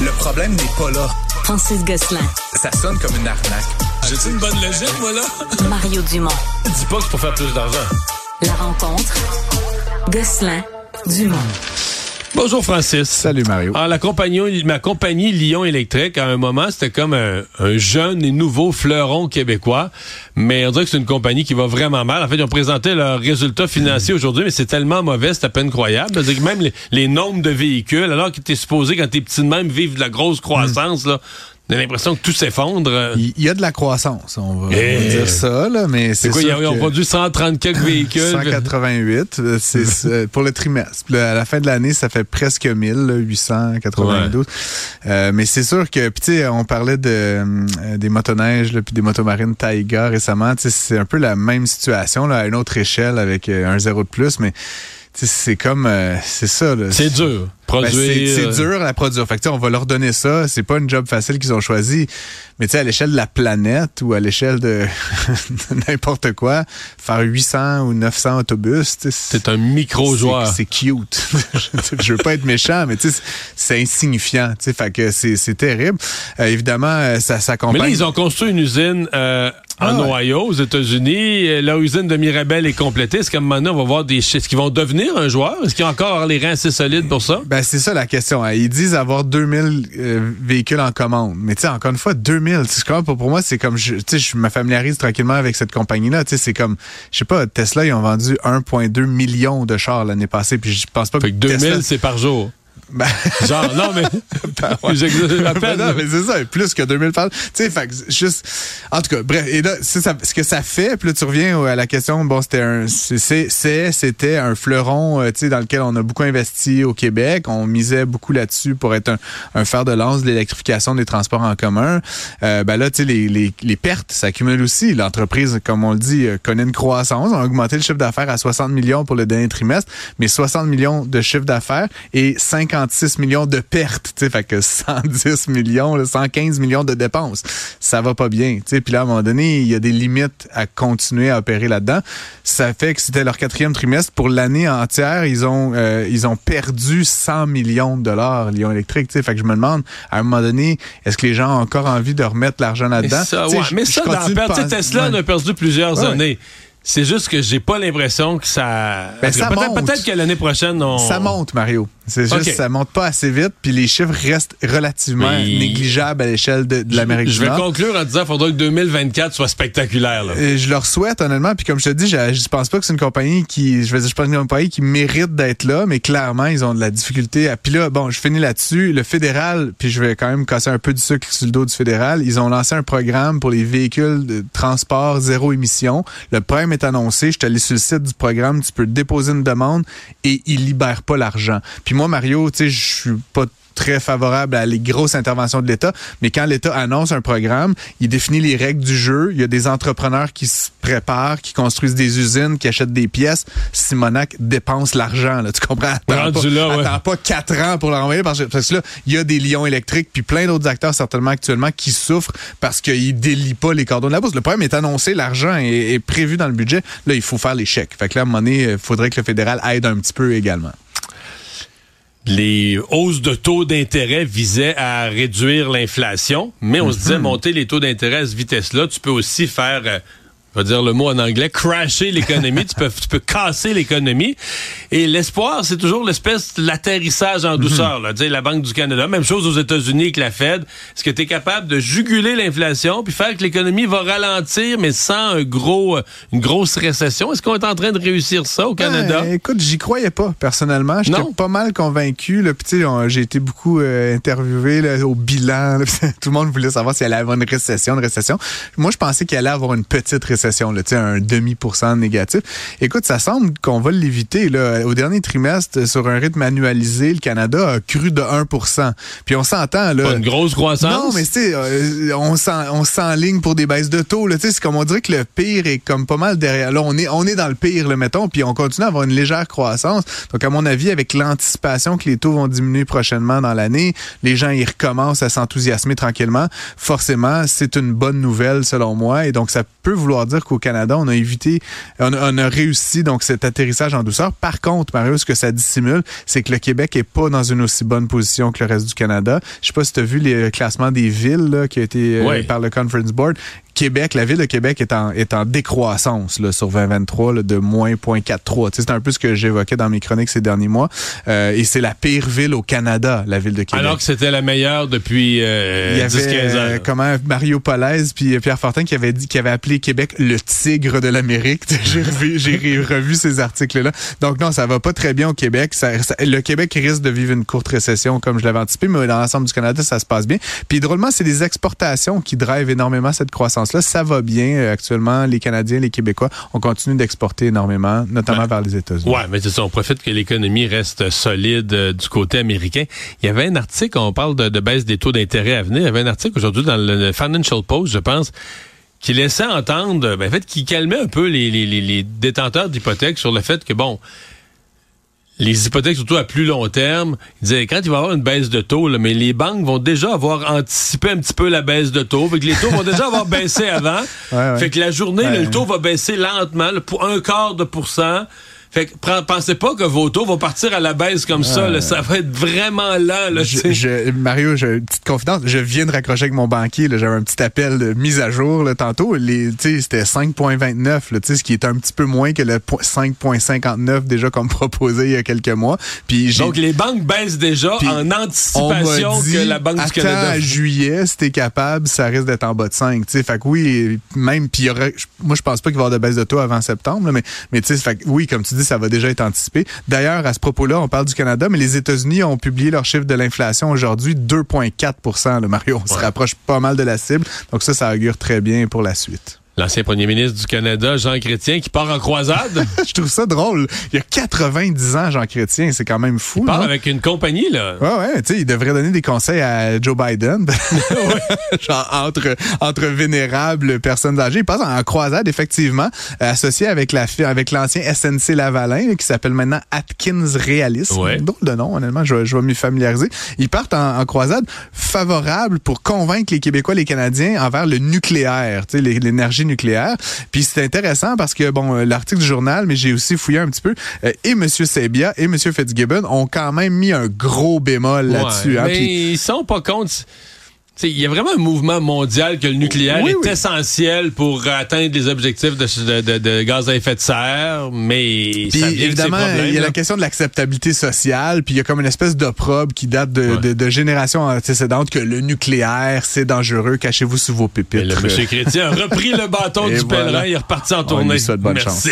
Le problème n'est pas là. Francis Gosselin. Ça sonne comme une arnaque. J'ai-tu une bonne logique, moi, là? Mario Dumont. Dis pas que c'est pour faire plus d'argent. La rencontre. Gosselin. Dumont. Bonjour, Francis. Salut, Mario. Alors, la compagnie, ma compagnie Lyon Électrique, à un moment, c'était comme un, un, jeune et nouveau fleuron québécois. Mais on dirait que c'est une compagnie qui va vraiment mal. En fait, ils ont présenté leurs résultats financiers aujourd'hui, mais c'est tellement mauvais, c'est à peine croyable. C'est-à-dire que même les, les, nombres de véhicules, alors que t'es supposé, quand t'es petit de même, vivre de la grosse croissance, là, on a l'impression que tout s'effondre. Il y a de la croissance, on va, va dire ça, là, mais c'est quoi, sûr ils ont produit 130 quelques véhicules. 188, c'est pour le trimestre. À la fin de l'année, ça fait presque 1000, là, 892. Ouais. Euh, mais c'est sûr que, puis tu sais, on parlait de euh, des motoneiges, puis des motomarines Taiga récemment. C'est un peu la même situation, là, à une autre échelle avec euh, un zéro de plus, mais c'est comme euh, c'est ça c'est dur produire ben c'est dur à produire. Fait que, on va leur donner ça. C'est pas une job facile qu'ils ont choisi. Mais tu sais à l'échelle de la planète ou à l'échelle de n'importe quoi faire 800 ou 900 autobus c'est un micro joueur c'est cute. Je veux pas être méchant mais tu sais c'est insignifiant tu sais. Fait que c'est terrible. Euh, évidemment ça s'accompagne mais là ils ont construit une usine euh, en ah, Ohio, aux États-Unis, la usine de Mirabel est complétée. Est-ce qu'à un moment donné, on va voir des Est-ce qu'ils vont devenir un joueur? Est-ce qu'ils ont encore les reins assez solides pour ça? Ben, c'est ça la question. Hein. Ils disent avoir 2000 euh, véhicules en commande. Mais tu sais, encore une fois, 2000. Pour, pour moi, c'est comme, tu sais, je me familiarise tranquillement avec cette compagnie-là. Tu sais, c'est comme, je sais pas, Tesla, ils ont vendu 1,2 million de chars l'année passée. Puis je pense pas fait que, que 2000, c'est par jour. Ben... Genre, non, mais. ben, ouais. ben non, mais c'est ça, plus que 2000 pages. Tu sais, fait juste. En tout cas, bref, et là, ça, ce que ça fait, puis là, tu reviens à la question, bon, c'était un. C'est, c'était un fleuron, euh, tu sais, dans lequel on a beaucoup investi au Québec. On misait beaucoup là-dessus pour être un, un fer de lance de l'électrification des transports en commun. Euh, ben là, tu sais, les, les, les, pertes s'accumulent aussi. L'entreprise, comme on le dit, euh, connaît une croissance. On a augmenté le chiffre d'affaires à 60 millions pour le dernier trimestre, mais 60 millions de chiffre d'affaires et 50 56 millions de pertes, tu sais, fait que 110 millions, 115 millions de dépenses. Ça va pas bien, tu sais. Puis là, à un moment donné, il y a des limites à continuer à opérer là-dedans. Ça fait que c'était leur quatrième trimestre. Pour l'année entière, ils ont euh, ils ont perdu 100 millions de dollars, Lyon Électrique, tu sais. Fait que je me demande, à un moment donné, est-ce que les gens ont encore envie de remettre l'argent là-dedans? Mais ça, dans perte, Tesla, on a perdu plusieurs ouais. années. C'est juste que j'ai pas l'impression que ça. Ben, ça peut-être, peut-être que l'année prochaine, on. Ça monte, Mario. C'est juste, okay. ça monte pas assez vite, puis les chiffres restent relativement oui. négligeables à l'échelle de, de l'Amérique du Nord. Je vais conclure en disant qu'il faudra que 2024 soit spectaculaire. Là. Et je leur souhaite, honnêtement, puis comme je te dis, je, je pense pas que c'est une compagnie qui, je vais dire, je pense une compagnie qui mérite d'être là, mais clairement, ils ont de la difficulté. À... Puis là, bon, je finis là-dessus. Le fédéral, puis je vais quand même casser un peu du sucre sur le dos du fédéral, ils ont lancé un programme pour les véhicules de transport zéro émission. Le problème est annoncé. Je suis allé sur le site du programme, tu peux déposer une demande et ils libèrent pas l'argent. Puis moi, Mario, tu sais, je suis pas très favorable à les grosses interventions de l'État, mais quand l'État annonce un programme, il définit les règles du jeu. Il y a des entrepreneurs qui se préparent, qui construisent des usines, qui achètent des pièces. Simonac dépense l'argent, là, tu comprends? Attends, pas, là, ouais. attends pas quatre ans pour l'envoyer parce que, parce que là, il y a des lions électriques puis plein d'autres acteurs certainement actuellement qui souffrent parce qu'ils délient pas les cordons de la bourse. Le problème est annoncé, l'argent est, est prévu dans le budget. Là, il faut faire les chèques. Fait que là, à un moment donné, il faudrait que le fédéral aide un petit peu également les hausses de taux d'intérêt visaient à réduire l'inflation, mais on mm -hmm. se disait monter les taux d'intérêt à cette vitesse-là, tu peux aussi faire euh, on va dire le mot en anglais, crasher l'économie, tu peux tu peux casser l'économie. Et l'espoir, c'est toujours l'espèce de l'atterrissage en douceur. Là. la Banque du Canada, même chose aux États-Unis avec la Fed. Est-ce que tu es capable de juguler l'inflation puis faire que l'économie va ralentir, mais sans un gros, une grosse récession? Est-ce qu'on est en train de réussir ça au Canada? Ben, écoute, j'y croyais pas, personnellement. J'étais pas mal convaincu. Là. Puis, j'ai été beaucoup euh, interviewé là, au bilan. Là, tout le monde voulait savoir s'il allait avoir une récession, une récession. Moi, je pensais qu'il allait avoir une petite récession récession, là, un demi pour cent négatif. Écoute, ça semble qu'on va l'éviter. Au dernier trimestre, sur un rythme annualisé, le Canada a cru de 1 Puis on s'entend. Pas une grosse croissance? Non, mais tu sais, on s'enligne pour des baisses de taux. C'est comme on dirait que le pire est comme pas mal derrière. Là, on est, on est dans le pire, le mettons, puis on continue à avoir une légère croissance. Donc, à mon avis, avec l'anticipation que les taux vont diminuer prochainement dans l'année, les gens, ils recommencent à s'enthousiasmer tranquillement. Forcément, c'est une bonne nouvelle, selon moi. Et donc, ça peut vouloir dire dire qu'au Canada, on a évité, on, on, a réussi donc cet atterrissage en douceur. Par contre, Mario, ce que ça dissimule, c'est que le Québec est pas dans une aussi bonne position que le reste du Canada. Je sais pas si tu as vu les classements des villes là, qui a été euh, par le Conference Board. Québec, la ville de Québec est en, est en décroissance là, sur 2023 là, de moins 0.43. Tu sais, C'est un peu ce que j'évoquais dans mes chroniques ces derniers mois. Euh, et c'est la pire ville au Canada, la ville de Québec. Alors que c'était la meilleure depuis euh, Il y avait 10-15 ans. euh, comment Mario Polaise puis Pierre Fortin qui avait dit qui avait appelé Québec le tigre de l'Amérique. j'ai revu, j'ai revu ces articles là. Donc non, ça va pas très bien au Québec. Ça- ça- le Québec risque de vivre une courte récession comme je l'avais anticipé, mais dans l'ensemble du Canada, ça se passe bien. Puis drôlement, c'est les exportations qui drivent énormément cette croissance là. Ça va bien euh, actuellement. Les Canadiens, les Québécois, on continue d'exporter énormément, notamment vers les États-Unis. Ouais, mais c'est ça. On profite que l'économie reste solide euh, du côté américain. Il y avait un article, on parle de, de baisse des taux d'intérêt à venir. Il y avait un article aujourd'hui dans le Financial Post, je pense, qui laissait entendre, ben, en fait, qui calmait un peu les, les, les, les détenteurs d'hypothèques sur le fait que, bon, les hypothèques, surtout à plus long terme, ils disaient, quand il va y avoir une baisse de taux, là, mais les banques vont déjà avoir anticipé un petit peu la baisse de taux. Fait que les taux vont déjà avoir baissé avant. Ouais, ouais. Fait que la journée, là, Ouais. le taux va baisser lentement, là, pour un quart de pour cent. Fait que pensez pas que vos taux vont partir à la baisse comme ça. là. ça va être vraiment lent. Là, Je- je- Mario, une petite confidence. Je viens de raccrocher avec mon banquier. J'avais un petit appel de mise à jour là, tantôt. C'était 5,29, là, tu sais, ce qui est un petit peu moins que le po- 5,59 déjà comme proposé il y a quelques mois. Puis Donc les banques baissent déjà en anticipation dit, que la Banque du Canada. à juillet, si t'es capable, ça risque d'être en bas de 5. T'sais. Fait que oui, même, puis il y aurait, moi je pense pas qu'il va y avoir de baisse de taux avant septembre, là, mais, fait que oui, comme tu dis, ça va déjà être anticipé. D'ailleurs, à ce propos-là, on parle du Canada, mais les États-Unis ont publié leur chiffre de l'inflation aujourd'hui, 2,4% là, Mario. On se rapproche pas mal de la cible. Donc ça, ça augure très bien pour la suite. L'ancien premier ministre du Canada, Jean Chrétien, qui part en croisade. je trouve ça drôle. Il y a 90 ans, Jean Chrétien, c'est quand même fou. Il part non? avec une compagnie, là. Ouais, ouais, tu sais, il devrait donner des conseils à Joe Biden. Genre, entre, entre vénérables personnes âgées. Il passe en croisade, effectivement, associé avec la avec l'ancien SNC Lavalin, qui s'appelle maintenant Atkins Realist. Ouais. Drôle de nom, honnêtement, je, je vais m'y familiariser. Ils partent en, en croisade favorable pour convaincre les Québécois, les Canadiens envers le nucléaire, tu sais, l'é- nucléaire. Puis c'est intéressant parce que, bon, euh, l'article du journal, mais j'ai aussi fouillé un petit peu, euh, et M. Sebia et M. Fitzgibbon ont quand même mis un gros bémol là-dessus. Hein. mais Puis- ils sont pas contre. Il y a vraiment un mouvement mondial que le nucléaire Oui, est oui. essentiel pour atteindre les objectifs de, de- de- de gaz à effet de serre, mais Puis ça évidemment, il y a là. la question de l'acceptabilité sociale, puis il y a comme une espèce d'opprobre qui date de, Ouais. de, de générations antécédentes que le nucléaire, c'est dangereux, cachez-vous sous vos pépites. le monsieur Chrétien a repris le bâton Et du voilà. pèlerin, il est reparti en On tournée. lui souhaite bonne Merci.